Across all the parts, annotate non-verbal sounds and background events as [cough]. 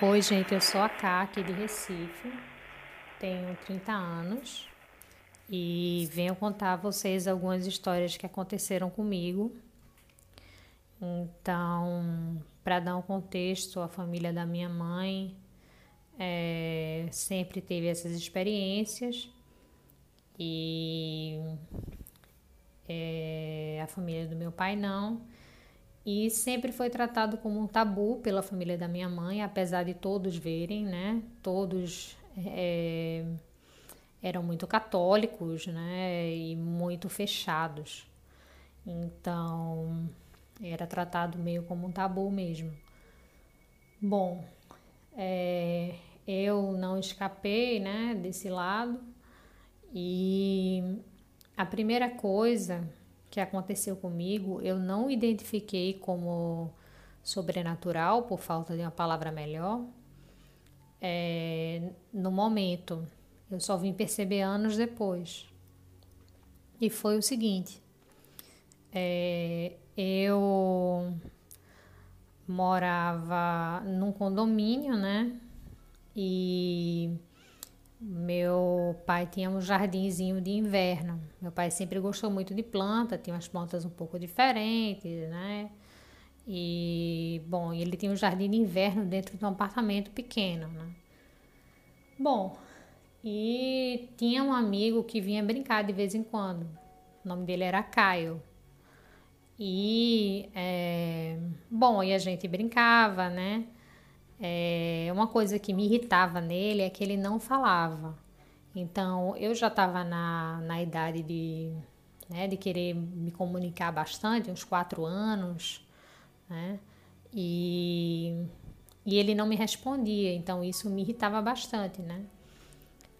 Oi, gente, eu sou a Ká, aqui de Recife, tenho 30 anos. E venho contar a vocês algumas histórias que aconteceram comigo. Então, para dar um contexto, a família da minha mãe é, sempre teve essas experiências. E é, a família do meu pai não e sempre foi tratado como um tabu pela família da minha mãe, apesar de todos verem, né? Todos é, eram muito católicos, né? E muito fechados. Então era tratado meio como um tabu mesmo. Bom, é, eu não escapei, né? Desse lado e a primeira coisa que aconteceu comigo, eu não identifiquei como sobrenatural, por falta de uma palavra melhor, é, no momento. Eu só vim perceber anos depois. E foi o seguinte: é, eu morava num condomínio, né? E meu pai tinha um jardinzinho de inverno. Meu pai sempre gostou muito de planta, tinha umas plantas um pouco diferentes, né? E, bom, ele tinha um jardim de inverno dentro de um apartamento pequeno, né? Bom, e tinha um amigo que vinha brincar de vez em quando. O nome dele era Caio. E, é, bom, e a gente brincava, né? É, uma coisa que me irritava nele é que ele não falava. Então, eu já estava na, na idade de, né, de querer me comunicar bastante, uns quatro anos, né? E, e ele não me respondia, então isso me irritava bastante, né?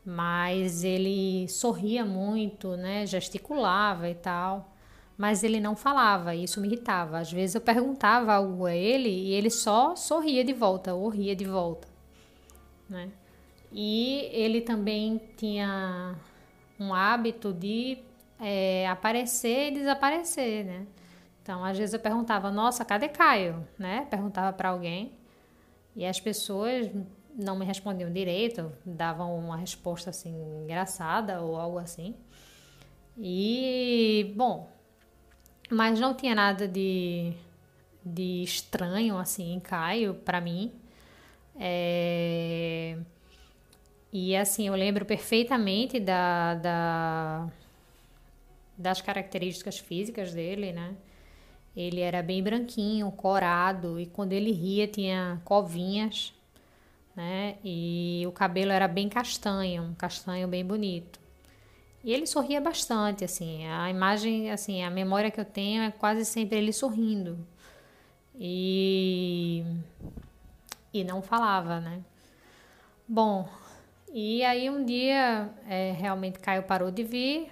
Mas ele sorria muito, né? Gesticulava e tal mas ele não falava, e isso me irritava. Às vezes eu perguntava algo a ele e ele só sorria de volta ou ria de volta, né? E ele também tinha um hábito de é, aparecer e desaparecer, né? Então, às vezes eu perguntava, nossa, cadê Caio? Né? Perguntava para alguém e as pessoas não me respondiam direito, davam uma resposta assim engraçada ou algo assim. E, bom, mas não tinha nada de, de estranho assim em Caio para mim. É... E assim, eu lembro perfeitamente da, da, das características físicas dele, né? Ele era bem branquinho, corado, e quando ele ria tinha covinhas, né? E o cabelo era bem castanho, um castanho bem bonito. E ele sorria bastante, assim. A imagem, assim, a memória que eu tenho é quase sempre ele sorrindo. E e não falava, né? Bom, e aí um dia é, realmente Caio parou de vir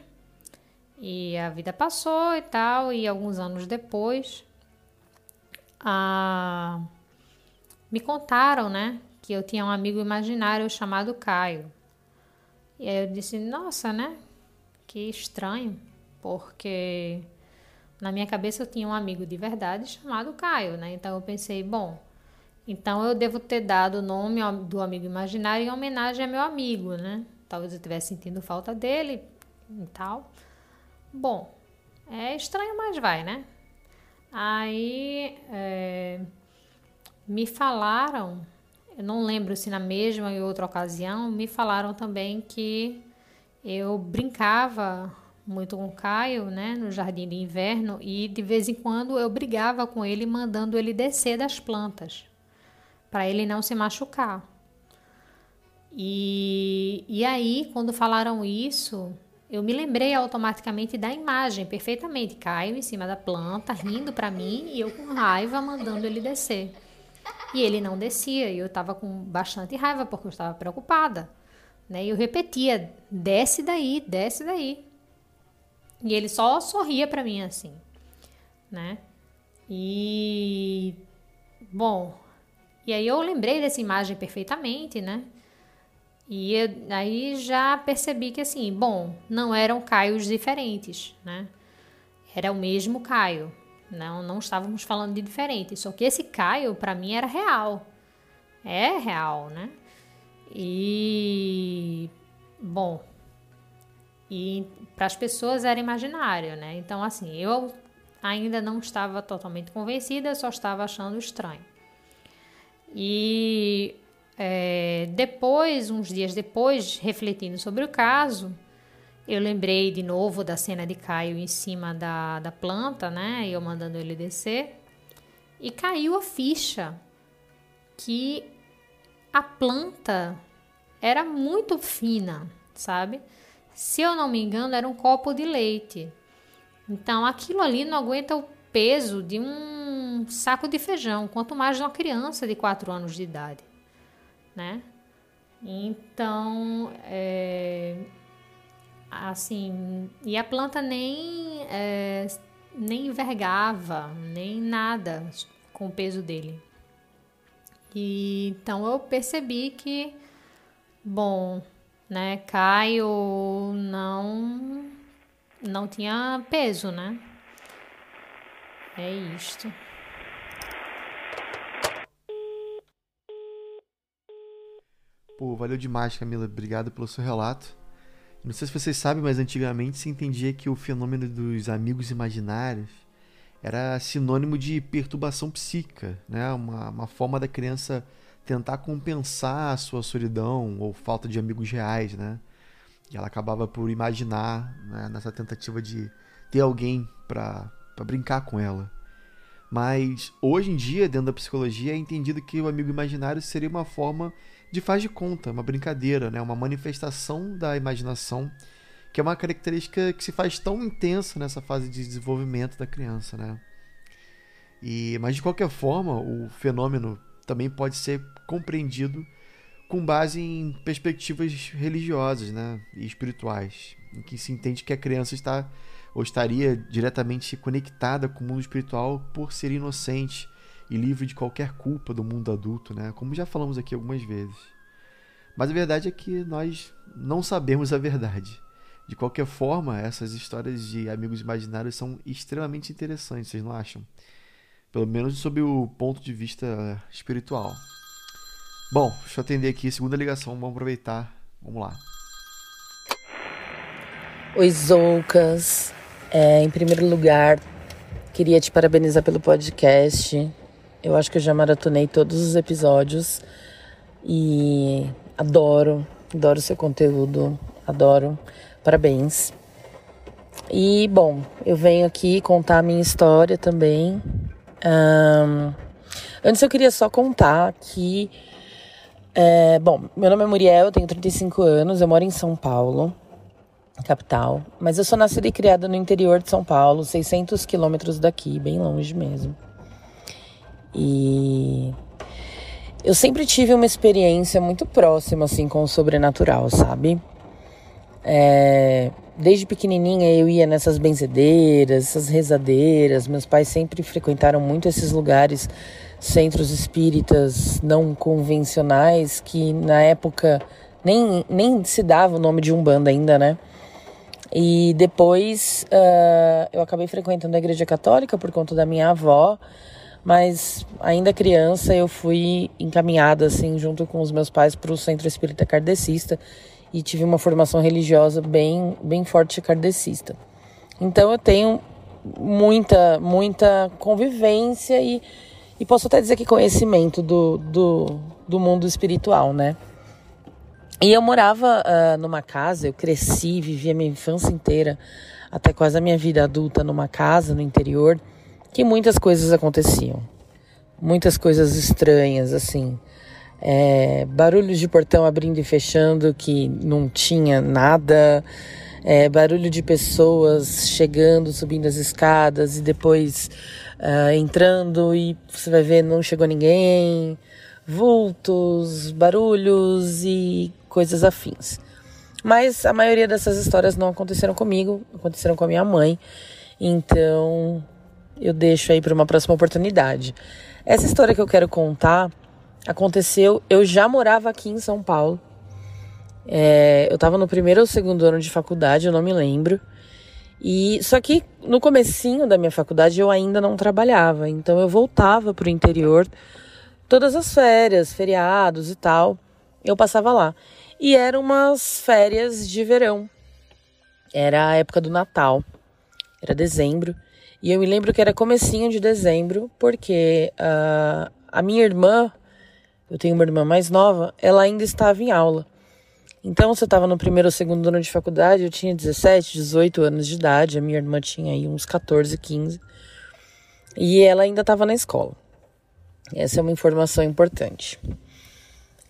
e a vida passou e tal, e alguns anos depois a... me contaram, né, que eu tinha um amigo imaginário chamado Caio. E aí eu disse, nossa, né? Que estranho, porque na minha cabeça eu tinha um amigo de verdade chamado Caio, né? Então eu pensei, bom, então eu devo ter dado o nome do amigo imaginário em homenagem a meu amigo, né? Talvez eu estivesse sentindo falta dele e tal. Bom, é estranho, mas vai, né? Aí é, me falaram, eu não lembro se na mesma ou outra ocasião, me falaram também que eu brincava muito com o Caio, né, no jardim de inverno, e de vez em quando eu brigava com ele, mandando ele descer das plantas, para ele não se machucar. E, e aí, quando falaram isso, eu me lembrei automaticamente da imagem, perfeitamente. Caio em cima da planta, rindo para mim, e eu com raiva mandando ele descer. E ele não descia, e eu estava com bastante raiva porque eu estava preocupada. Né? E eu repetia: desce daí, desce daí. E ele só sorria para mim assim, né? E bom, e aí eu lembrei dessa imagem perfeitamente, né? E eu, aí já percebi que assim, bom, não eram caios diferentes, né? Era o mesmo Caio. Não, não estávamos falando de diferente. Só que esse Caio para mim era real. É real, né? E bom, e para as pessoas era imaginário, né? Então assim, eu ainda não estava totalmente convencida, só estava achando estranho. E é, depois, uns dias depois, refletindo sobre o caso, eu lembrei de novo da cena de Caio em cima da, da planta, né? Eu mandando ele descer. E caiu a ficha que a planta era muito fina, sabe? Se eu não me engano, era um copo de leite. Então aquilo ali não aguenta o peso de um saco de feijão, quanto mais de uma criança de 4 anos de idade né? Então, é, assim, e a planta nem, é, nem envergava, nem nada com o peso dele. E, então eu percebi que, bom, né, Caio não, não tinha peso, né? É isto. Pô, valeu demais, Camila. Obrigado pelo seu relato. Não sei se vocês sabem, mas antigamente se entendia que o fenômeno dos amigos imaginários era sinônimo de perturbação psíquica, né? Uma, uma forma da criança tentar compensar a sua solidão ou falta de amigos reais, né? E ela acabava por imaginar né, nessa tentativa de ter alguém para brincar com ela. Mas hoje em dia, dentro da psicologia, é entendido que o amigo imaginário seria uma forma de faz de conta, uma brincadeira, né? uma manifestação da imaginação, que é uma característica que se faz tão intensa nessa fase de desenvolvimento da criança. Né? E, mas de qualquer forma, o fenômeno também pode ser compreendido com base em perspectivas religiosas né? e espirituais, em que se entende que a criança está ou estaria diretamente conectada com o mundo espiritual por ser inocente e livre de qualquer culpa do mundo adulto, né? Como já falamos aqui algumas vezes. Mas a verdade é que nós não sabemos a verdade. De qualquer forma, essas histórias de amigos imaginários são extremamente interessantes, vocês não acham? Pelo menos sob o ponto de vista espiritual. Bom, deixa eu atender aqui, segunda ligação, vamos aproveitar. Vamos lá. Oi, Zoucas. É, em primeiro lugar, queria te parabenizar pelo podcast. Eu acho que eu já maratonei todos os episódios e adoro, adoro seu conteúdo, adoro. Parabéns. E bom, eu venho aqui contar a minha história também. Um, antes eu queria só contar que. É, bom, meu nome é Muriel, eu tenho 35 anos, eu moro em São Paulo, capital. Mas eu sou nascida e criada no interior de São Paulo, 600 quilômetros daqui, bem longe mesmo. E eu sempre tive uma experiência muito próxima assim com o sobrenatural, sabe? É, desde pequenininha eu ia nessas benzedeiras, essas rezadeiras. Meus pais sempre frequentaram muito esses lugares, centros espíritas não convencionais, que na época nem, nem se dava o nome de Umbanda ainda, né? E depois uh, eu acabei frequentando a igreja católica por conta da minha avó mas ainda criança eu fui encaminhada assim junto com os meus pais para o Centro Espírita Kardecista e tive uma formação religiosa bem bem forte kardecista. Então eu tenho muita muita convivência e, e posso até dizer que conhecimento do, do, do mundo espiritual, né? E eu morava uh, numa casa, eu cresci, vivi a minha infância inteira, até quase a minha vida adulta numa casa no interior que muitas coisas aconteciam. Muitas coisas estranhas, assim. É, barulhos de portão abrindo e fechando que não tinha nada. É, barulho de pessoas chegando, subindo as escadas e depois uh, entrando e você vai ver não chegou ninguém, vultos, barulhos e coisas afins. Mas a maioria dessas histórias não aconteceram comigo, aconteceram com a minha mãe. Então eu deixo aí para uma próxima oportunidade. Essa história que eu quero contar aconteceu. Eu já morava aqui em São Paulo. É, eu estava no primeiro ou segundo ano de faculdade, eu não me lembro. E só que no comecinho da minha faculdade eu ainda não trabalhava, então eu voltava para o interior todas as férias, feriados e tal. Eu passava lá. E eram umas férias de verão. Era a época do Natal. Era dezembro. E eu me lembro que era comecinho de dezembro, porque uh, a minha irmã, eu tenho uma irmã mais nova, ela ainda estava em aula. Então, se eu estava no primeiro ou segundo ano de faculdade, eu tinha 17, 18 anos de idade, a minha irmã tinha aí uns 14, 15. E ela ainda estava na escola. Essa é uma informação importante.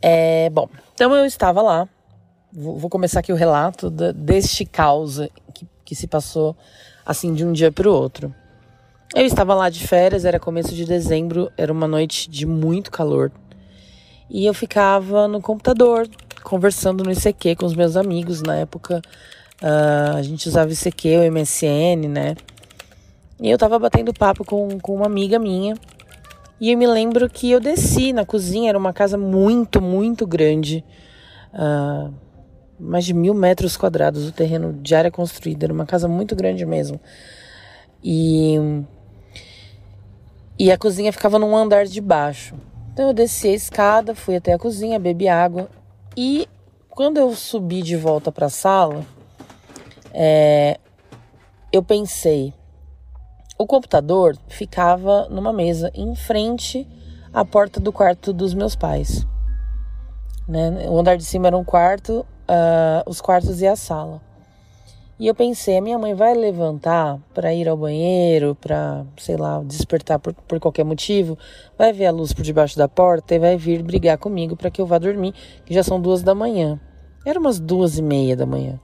É, bom, então eu estava lá. Vou, vou começar aqui o relato da, deste caos que, que se passou assim de um dia para o outro. Eu estava lá de férias, era começo de dezembro, era uma noite de muito calor. E eu ficava no computador, conversando no ICQ com os meus amigos. Na época, uh, a gente usava ICQ, o MSN, né? E eu tava batendo papo com, com uma amiga minha. E eu me lembro que eu desci na cozinha, era uma casa muito, muito grande. Uh, mais de mil metros quadrados o terreno de área construída. Era uma casa muito grande mesmo. E, e a cozinha ficava num andar de baixo. Então eu desci a escada, fui até a cozinha, bebi água e quando eu subi de volta para a sala, é, eu pensei, o computador ficava numa mesa em frente à porta do quarto dos meus pais. Né? O andar de cima era um quarto, uh, os quartos e a sala. E eu pensei, a minha mãe vai levantar para ir ao banheiro, para, sei lá, despertar por, por qualquer motivo, vai ver a luz por debaixo da porta e vai vir brigar comigo para que eu vá dormir, que já são duas da manhã. Era umas duas e meia da manhã.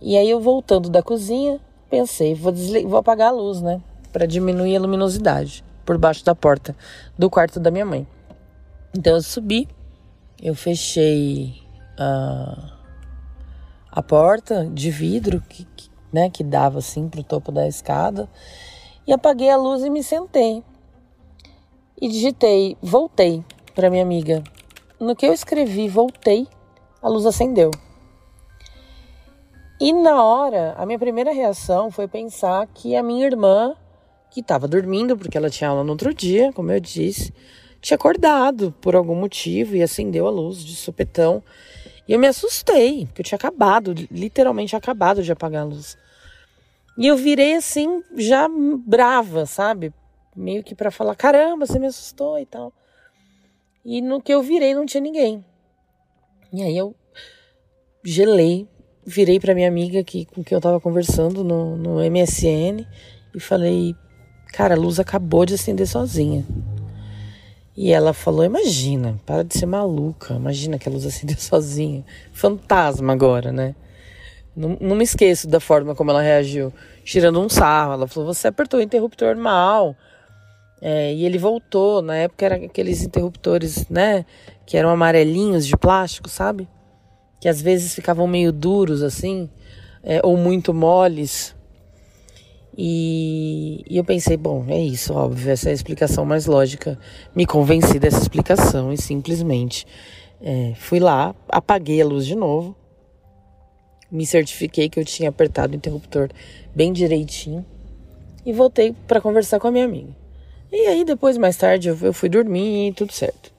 E aí eu voltando da cozinha, pensei, vou, vou apagar a luz, né? Para diminuir a luminosidade por baixo da porta do quarto da minha mãe. Então eu subi, eu fechei. Uh, a porta de vidro que, que, né, que dava assim para o topo da escada e apaguei a luz e me sentei. E digitei, voltei para minha amiga. No que eu escrevi, voltei, a luz acendeu. E na hora, a minha primeira reação foi pensar que a minha irmã, que estava dormindo, porque ela tinha aula no outro dia, como eu disse, tinha acordado por algum motivo e acendeu a luz de supetão e eu me assustei, porque eu tinha acabado, literalmente acabado de apagar a luz. E eu virei assim, já brava, sabe? Meio que para falar: caramba, você me assustou e tal. E no que eu virei, não tinha ninguém. E aí eu gelei, virei para minha amiga que, com quem eu tava conversando no, no MSN e falei: cara, a luz acabou de acender sozinha. E ela falou: Imagina, para de ser maluca. Imagina que a luz acendeu sozinha. Fantasma agora, né? Não, não, me esqueço da forma como ela reagiu, tirando um sarro. Ela falou: Você apertou o interruptor mal. É, e ele voltou. Na época eram aqueles interruptores, né? Que eram amarelinhos de plástico, sabe? Que às vezes ficavam meio duros assim, é, ou muito moles. E, e, eu pensei, bom, é isso, óbvio, essa é a explicação mais lógica. Me convenci dessa explicação e simplesmente é, fui lá, apaguei a luz de novo, me certifiquei que eu tinha apertado o interruptor bem direitinho e voltei para conversar com a minha amiga. E aí, depois, mais tarde, eu fui dormir e tudo certo.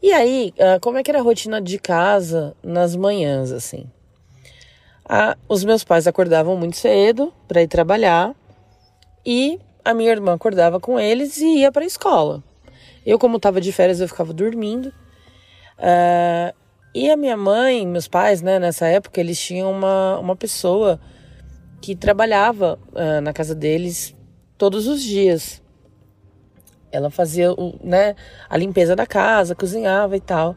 E aí, ah, como é que era a rotina de casa nas manhãs, assim? A, os meus pais acordavam muito cedo para ir trabalhar e a minha irmã acordava com eles e ia para a escola. Eu, como estava de férias, eu ficava dormindo. Uh, e a minha mãe, meus pais, né, nessa época, eles tinham uma, uma pessoa que trabalhava uh, na casa deles todos os dias. Ela fazia o, né, a limpeza da casa, cozinhava e tal.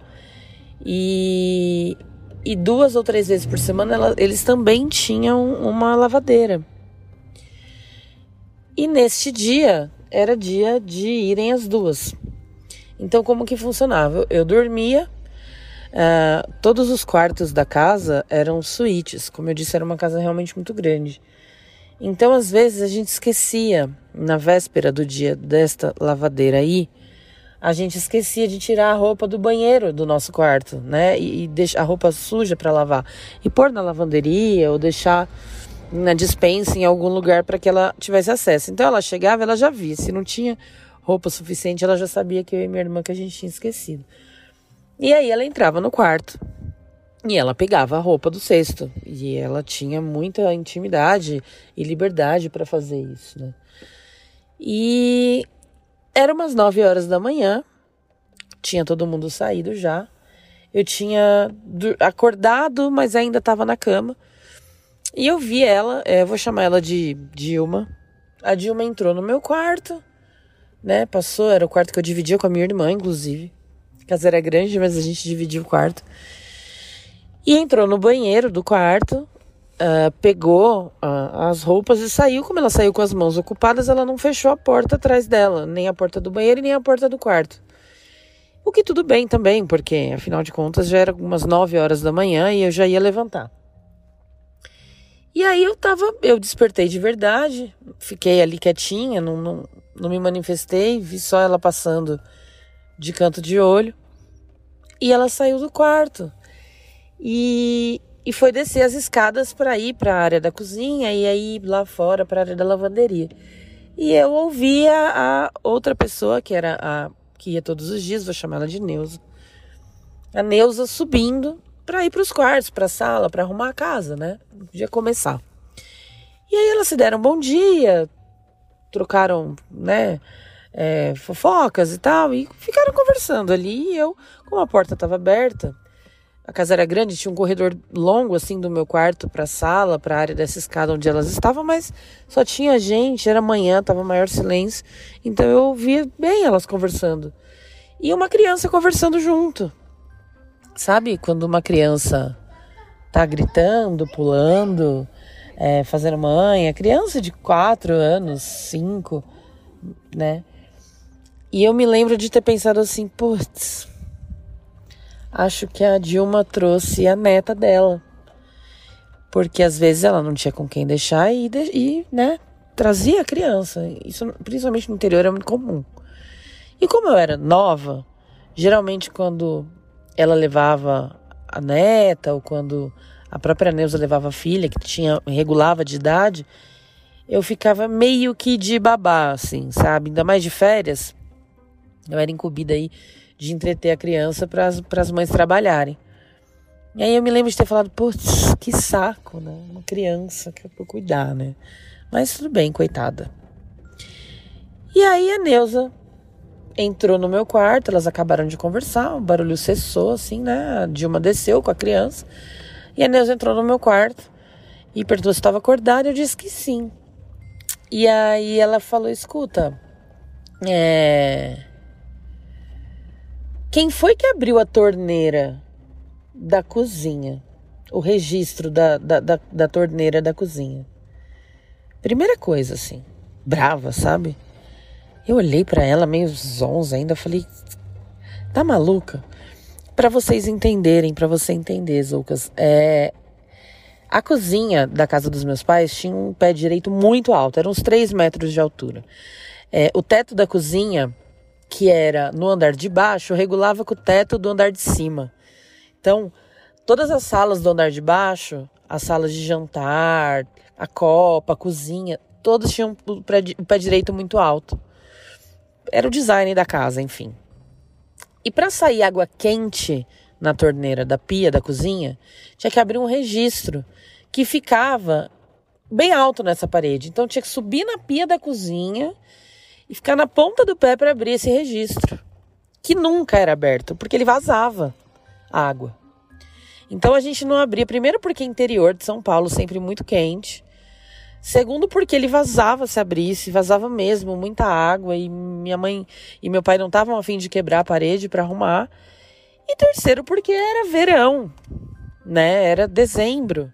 E e duas ou três vezes por semana ela, eles também tinham uma lavadeira. E neste dia era dia de irem as duas. Então, como que funcionava? Eu, dormia, uh, todos os quartos da casa eram suítes. Como eu disse, era uma casa realmente muito grande. Então, às vezes, a gente esquecia, na véspera do dia desta lavadeira aí, a gente esquecia de tirar a roupa do banheiro do nosso quarto, né? E, e deixar a roupa suja para lavar. E pôr na lavanderia ou deixar na dispensa em algum lugar para que ela tivesse acesso. Então ela chegava, ela já via. Se não tinha roupa suficiente, ela já sabia que eu e minha irmã que a gente tinha esquecido. E aí ela entrava no quarto e ela pegava a roupa do cesto. E ela tinha muita intimidade e liberdade para fazer isso, né? E era umas 9 horas da manhã, tinha todo mundo saído já. Eu tinha acordado, mas ainda estava na cama. E eu vi ela, é, vou chamar ela de Dilma. A Dilma entrou no meu quarto, né? Passou, era o quarto que eu dividia com a minha irmã, inclusive. A casa era grande, mas a gente dividia o quarto. E entrou no banheiro do quarto, uh, pegou uh, as roupas e saiu. Como ela saiu com as mãos ocupadas, ela não fechou a porta atrás dela, nem a porta do banheiro nem a porta do quarto. O que tudo bem também, porque afinal de contas já era umas 9 horas da manhã e eu já ia levantar. E aí eu tava, eu despertei de verdade, fiquei ali quietinha, não, não, não me manifestei, vi só ela passando de canto de olho. E ela saiu do quarto. E e foi descer as escadas para ir para a área da cozinha e aí lá fora para a área da lavanderia. E eu ouvia a outra pessoa, que era a que ia todos os dias, vou chamar ela de Neuza. A Neuza subindo para ir para os quartos, para a sala, para arrumar a casa, né? Podia começar. E aí elas se deram bom dia, trocaram, né, é, fofocas e tal, e ficaram conversando ali. E eu, como a porta estava aberta, a casa era grande, tinha um corredor longo assim do meu quarto para a sala, para a área dessa escada onde elas estavam, mas só tinha gente, era manhã, tava maior silêncio. Então eu ouvia bem elas conversando. E uma criança conversando junto. Sabe quando uma criança tá gritando, pulando, é, fazendo mãe, a criança de quatro anos, cinco, né? E eu me lembro de ter pensado assim, putz, acho que a Dilma trouxe a neta dela. Porque às vezes ela não tinha com quem deixar e, e né, trazia a criança. Isso, principalmente no interior, é muito comum. E como eu era nova, geralmente quando ela levava a neta ou quando a própria Neuza levava a filha, que tinha regulava de idade, eu ficava meio que de babá, assim, sabe? Ainda mais de férias. Eu era incumbida aí de entreter a criança para as mães trabalharem. E aí eu me lembro de ter falado, putz, que saco, né? Uma criança que é pra cuidar, né? Mas tudo bem, coitada. E aí a Neuza entrou no meu quarto, elas acabaram de conversar, o barulho cessou, assim, né? A Dilma desceu com a criança. E a Neuza entrou no meu quarto e perguntou se estava acordada. Eu disse que sim. E aí ela falou: escuta, é quem foi que abriu a torneira da cozinha? O registro da, da, da, da torneira da cozinha. Primeira coisa, assim, brava, sabe? Eu olhei para ela meio zonza ainda, falei, tá maluca? Para vocês entenderem, para você entender, Zoucas, é, a cozinha da casa dos meus pais tinha um pé direito muito alto, eram uns 3 metros de altura. É, o teto da cozinha que era no andar de baixo, regulava com o teto do andar de cima. Então, todas as salas do andar de baixo, as salas de jantar, a copa, a cozinha, todas tinham o pé, o pé direito muito alto. Era o design da casa, enfim. E para sair água quente na torneira da pia da cozinha, tinha que abrir um registro que ficava bem alto nessa parede. Então tinha que subir na pia da cozinha e ficar na ponta do pé para abrir esse registro, que nunca era aberto, porque ele vazava água. Então a gente não abria, primeiro porque interior de São Paulo sempre muito quente. Segundo, porque ele vazava se abrisse, vazava mesmo, muita água, e minha mãe e meu pai não estavam a fim de quebrar a parede para arrumar. E terceiro, porque era verão, né? Era dezembro.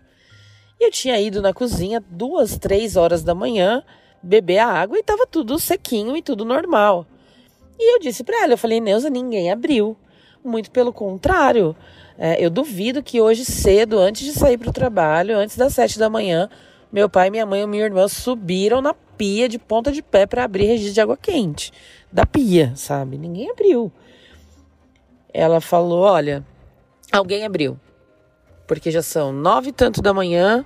E eu tinha ido na cozinha duas, três horas da manhã beber a água e tava tudo sequinho e tudo normal. E eu disse para ela, eu falei, Neuza, ninguém abriu. Muito pelo contrário. É, eu duvido que hoje cedo, antes de sair para o trabalho, antes das sete da manhã, meu pai, minha mãe e minha irmã subiram na pia de ponta de pé para abrir registro de água quente. Da pia, sabe? Ninguém abriu. Ela falou: olha, alguém abriu. Porque já são nove e tanto da manhã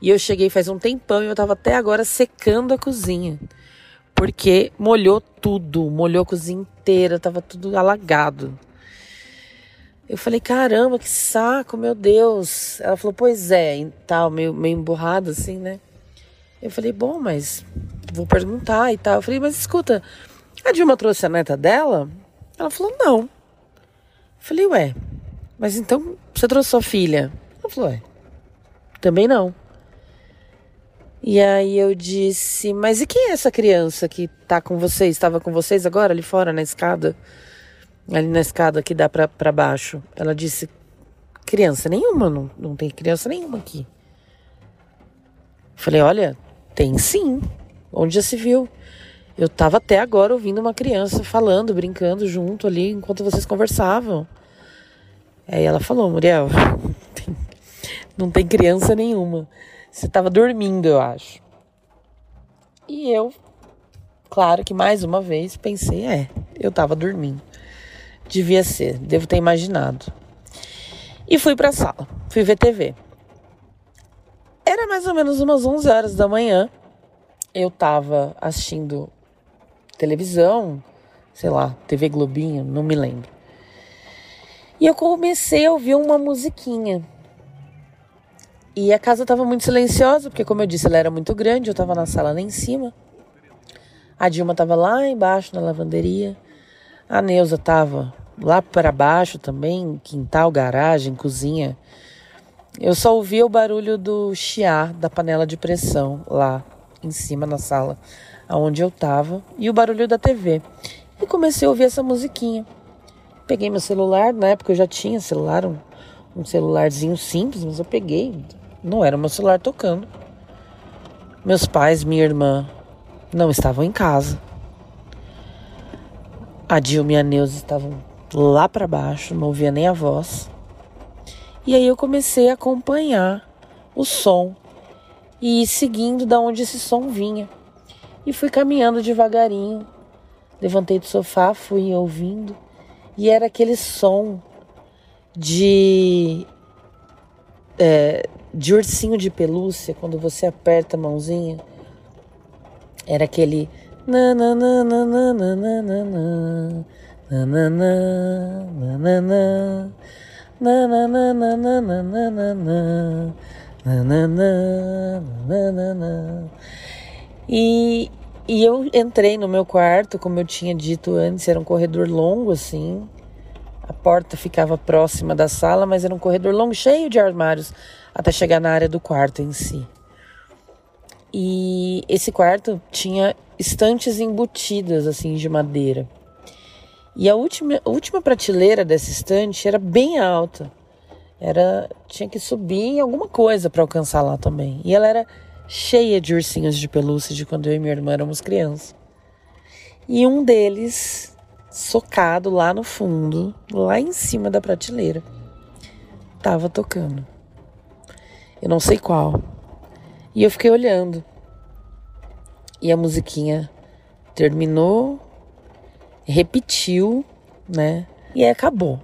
e eu cheguei faz um tempão e eu tava até agora secando a cozinha. Porque molhou tudo, molhou a cozinha inteira, tava tudo alagado. Eu falei, caramba, que saco, meu Deus. Ela falou, pois é, e tal, meio, meio emburrada assim, né? Eu falei, bom, mas vou perguntar e tal. Eu falei, mas escuta, a Dilma trouxe a neta dela? Ela falou, não. Eu falei, ué, mas então você trouxe sua filha? Ela falou, ué, também não. E aí eu disse, mas e quem é essa criança que tá com vocês? Estava com vocês agora ali fora na escada? ali na escada que dá para baixo. Ela disse: criança nenhuma, não, não tem criança nenhuma aqui. Falei: olha, tem sim. Onde já se viu? Eu estava até agora ouvindo uma criança falando, brincando junto ali enquanto vocês conversavam. Aí ela falou: Muriel, [laughs] não tem criança nenhuma. Você estava dormindo, eu acho. E eu, claro que mais uma vez pensei: é, eu estava dormindo. Devia ser, devo ter imaginado. E fui para a sala, fui ver TV. Era mais ou menos umas 11 horas da manhã. Eu tava assistindo televisão, sei lá, TV Globinho, não me lembro. E eu comecei a ouvir uma musiquinha. E a casa estava muito silenciosa, porque, como eu disse, ela era muito grande. Eu estava na sala lá em cima. A Dilma estava lá embaixo na lavanderia. A Neuza estava lá para baixo também, quintal, garagem, cozinha. Eu só ouvia o barulho do chiar da panela de pressão lá em cima na sala onde eu estava e o barulho da TV. E comecei a ouvir essa musiquinha. Peguei meu celular, na época eu já tinha celular, um, um celularzinho simples, mas eu peguei. Não era meu celular tocando. Meus pais, minha irmã não estavam em casa. A Dilma e a Neuza estavam lá para baixo, não ouvia nem a voz. E aí eu comecei a acompanhar o som e seguindo da onde esse som vinha. E fui caminhando devagarinho. Levantei do sofá, fui ouvindo e era aquele som de é, de ursinho de pelúcia, quando você aperta a mãozinha, era aquele e, e eu entrei no meu quarto, como eu tinha dito antes, era um corredor longo assim. A porta ficava próxima da sala, mas era um corredor longo, cheio de armários até chegar na área do quarto em si. E esse quarto tinha estantes embutidas assim de madeira. E a última, a última prateleira dessa estante era bem alta. Era tinha que subir em alguma coisa para alcançar lá também. E ela era cheia de ursinhos de pelúcia de quando eu e minha irmã éramos crianças. E um deles socado lá no fundo, lá em cima da prateleira, tava tocando. Eu não sei qual. E eu fiquei olhando. E a musiquinha terminou repetiu, né? E aí acabou.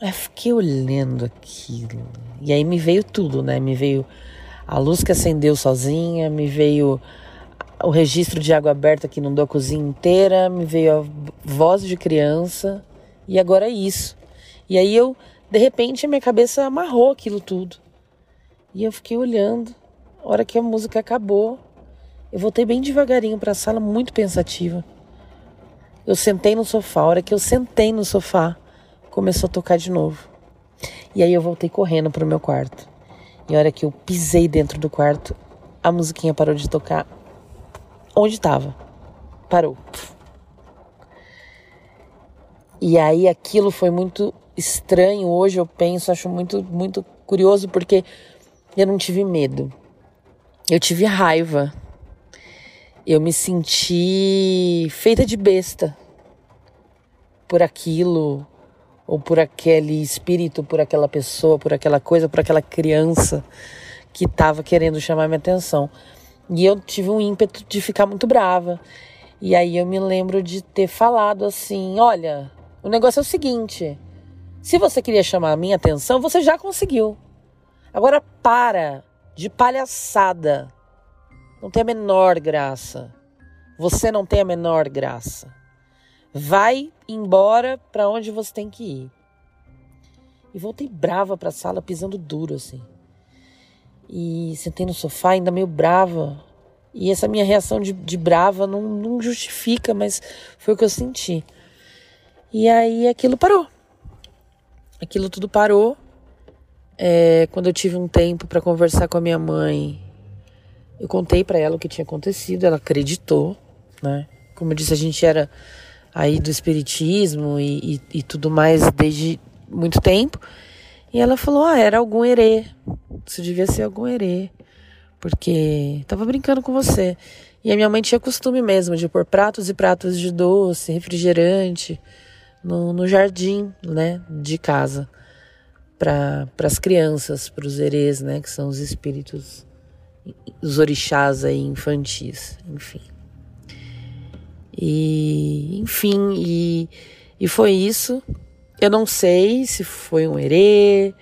Aí fiquei olhando aquilo. E aí me veio tudo, né? Me veio a luz que acendeu sozinha, me veio o registro de água aberta que inundou a cozinha inteira, me veio a voz de criança. E agora é isso. E aí eu, de repente, minha cabeça amarrou aquilo tudo. E eu fiquei olhando. A hora que a música acabou, eu voltei bem devagarinho para a sala, muito pensativa. Eu sentei no sofá. A hora que eu sentei no sofá, começou a tocar de novo. E aí eu voltei correndo pro meu quarto. E a hora que eu pisei dentro do quarto, a musiquinha parou de tocar. Onde estava? Parou. E aí aquilo foi muito estranho. Hoje eu penso, acho muito, muito curioso porque eu não tive medo. Eu tive raiva eu me senti feita de besta por aquilo, ou por aquele espírito, por aquela pessoa, por aquela coisa, por aquela criança que estava querendo chamar minha atenção. E eu tive um ímpeto de ficar muito brava. E aí eu me lembro de ter falado assim: olha, o negócio é o seguinte. Se você queria chamar a minha atenção, você já conseguiu. Agora para de palhaçada. Não tem a menor graça. Você não tem a menor graça. Vai embora para onde você tem que ir. E voltei brava para a sala, pisando duro assim. E sentei no sofá, ainda meio brava. E essa minha reação de, de brava não, não justifica, mas foi o que eu senti. E aí aquilo parou. Aquilo tudo parou. É, quando eu tive um tempo para conversar com a minha mãe, eu contei para ela o que tinha acontecido, ela acreditou, né? Como eu disse, a gente era aí do espiritismo e, e, e tudo mais desde muito tempo. E ela falou: ah, era algum herê. Isso devia ser algum herê. Porque tava brincando com você. E a minha mãe tinha costume mesmo de pôr pratos e pratos de doce, refrigerante no, no jardim, né, de casa. Para as crianças, para os herês, né, que são os espíritos, os orixás aí infantis, enfim. E, enfim, e, e foi isso. Eu não sei se foi um herê,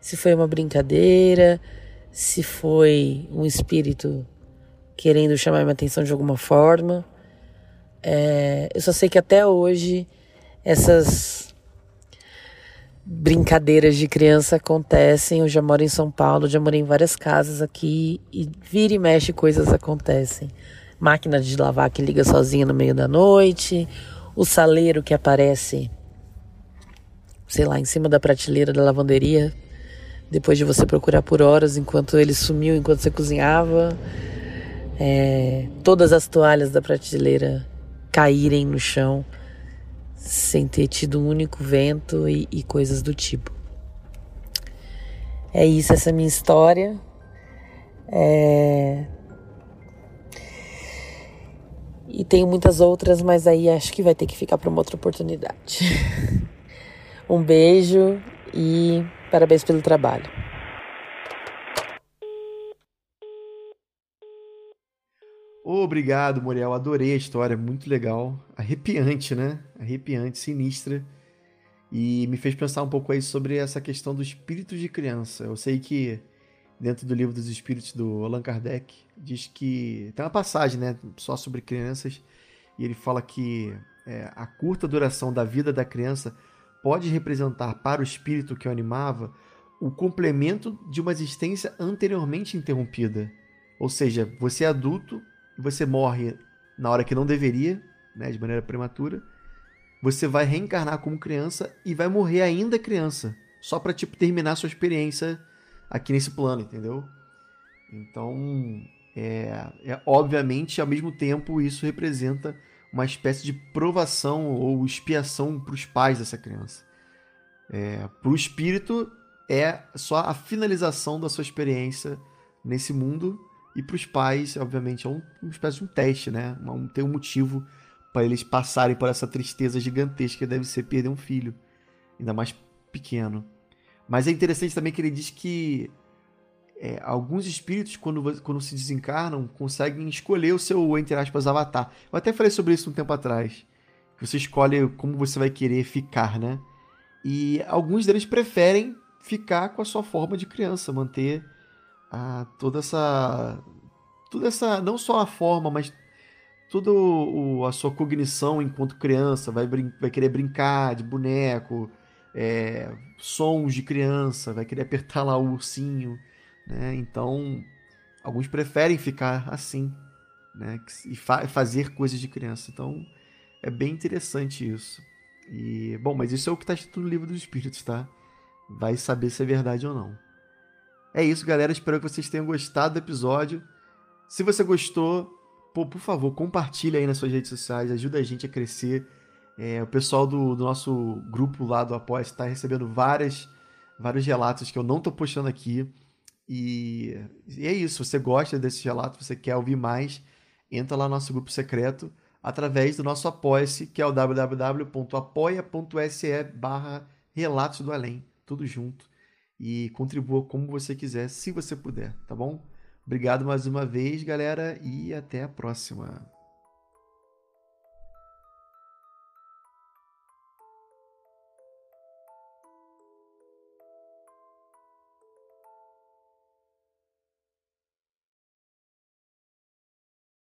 se foi uma brincadeira, se foi um espírito querendo chamar minha atenção de alguma forma. É, eu só sei que até hoje essas brincadeiras de criança acontecem. Eu já moro em São Paulo, já morei em várias casas aqui e vira e mexe coisas acontecem máquina de lavar que liga sozinha no meio da noite, o saleiro que aparece, sei lá, em cima da prateleira da lavanderia, depois de você procurar por horas enquanto ele sumiu, enquanto você cozinhava, é, todas as toalhas da prateleira caírem no chão sem ter tido um único vento e, e coisas do tipo. É isso, essa é minha história. É, e tenho muitas outras, mas aí acho que vai ter que ficar para uma outra oportunidade. [laughs] um beijo e parabéns pelo trabalho. Obrigado, Muriel. Adorei a história, muito legal. Arrepiante, né? Arrepiante, sinistra. E me fez pensar um pouco aí sobre essa questão do espírito de criança. Eu sei que dentro do livro dos espíritos do Allan Kardec, diz que tem uma passagem, né, só sobre crianças, e ele fala que é, a curta duração da vida da criança pode representar para o espírito que o animava o complemento de uma existência anteriormente interrompida. Ou seja, você é adulto, você morre na hora que não deveria, né, de maneira prematura, você vai reencarnar como criança e vai morrer ainda criança, só para tipo terminar sua experiência aqui nesse plano, entendeu? Então, é, é, obviamente, ao mesmo tempo, isso representa uma espécie de provação ou expiação para os pais dessa criança. É, para o espírito, é só a finalização da sua experiência nesse mundo, e para os pais, obviamente, é um, uma espécie de um teste, né? Um, tem um motivo para eles passarem por essa tristeza gigantesca que deve ser perder um filho, ainda mais pequeno. Mas é interessante também que ele diz que é, alguns espíritos, quando, quando se desencarnam, conseguem escolher o seu, entre aspas, avatar. Eu até falei sobre isso um tempo atrás. Você escolhe como você vai querer ficar, né? E alguns deles preferem ficar com a sua forma de criança, manter a, toda essa. Toda essa. Não só a forma, mas toda a sua cognição enquanto criança. Vai, vai querer brincar de boneco é, sons de criança, vai querer apertar lá o ursinho, né? Então, alguns preferem ficar assim, né? E fa fazer coisas de criança. Então, é bem interessante isso. E, bom, mas isso é o que está escrito no livro dos Espíritos, tá? Vai saber se é verdade ou não. É isso, galera. Espero que vocês tenham gostado do episódio. Se você gostou, pô, por favor, compartilha aí nas suas redes sociais, ajuda a gente a crescer é, o pessoal do, do, nosso grupo lá do Apoia está recebendo várias, vários relatos que eu não estou postando aqui. E, e, é isso. Você gosta desse relato, você quer ouvir mais, entra lá no nosso grupo secreto através do nosso Apoia-se, que é o www.apoia.se barra Relatos do Além, tudo junto. E contribua como você quiser, se você puder, tá bom? Obrigado mais uma vez, galera, e até a próxima.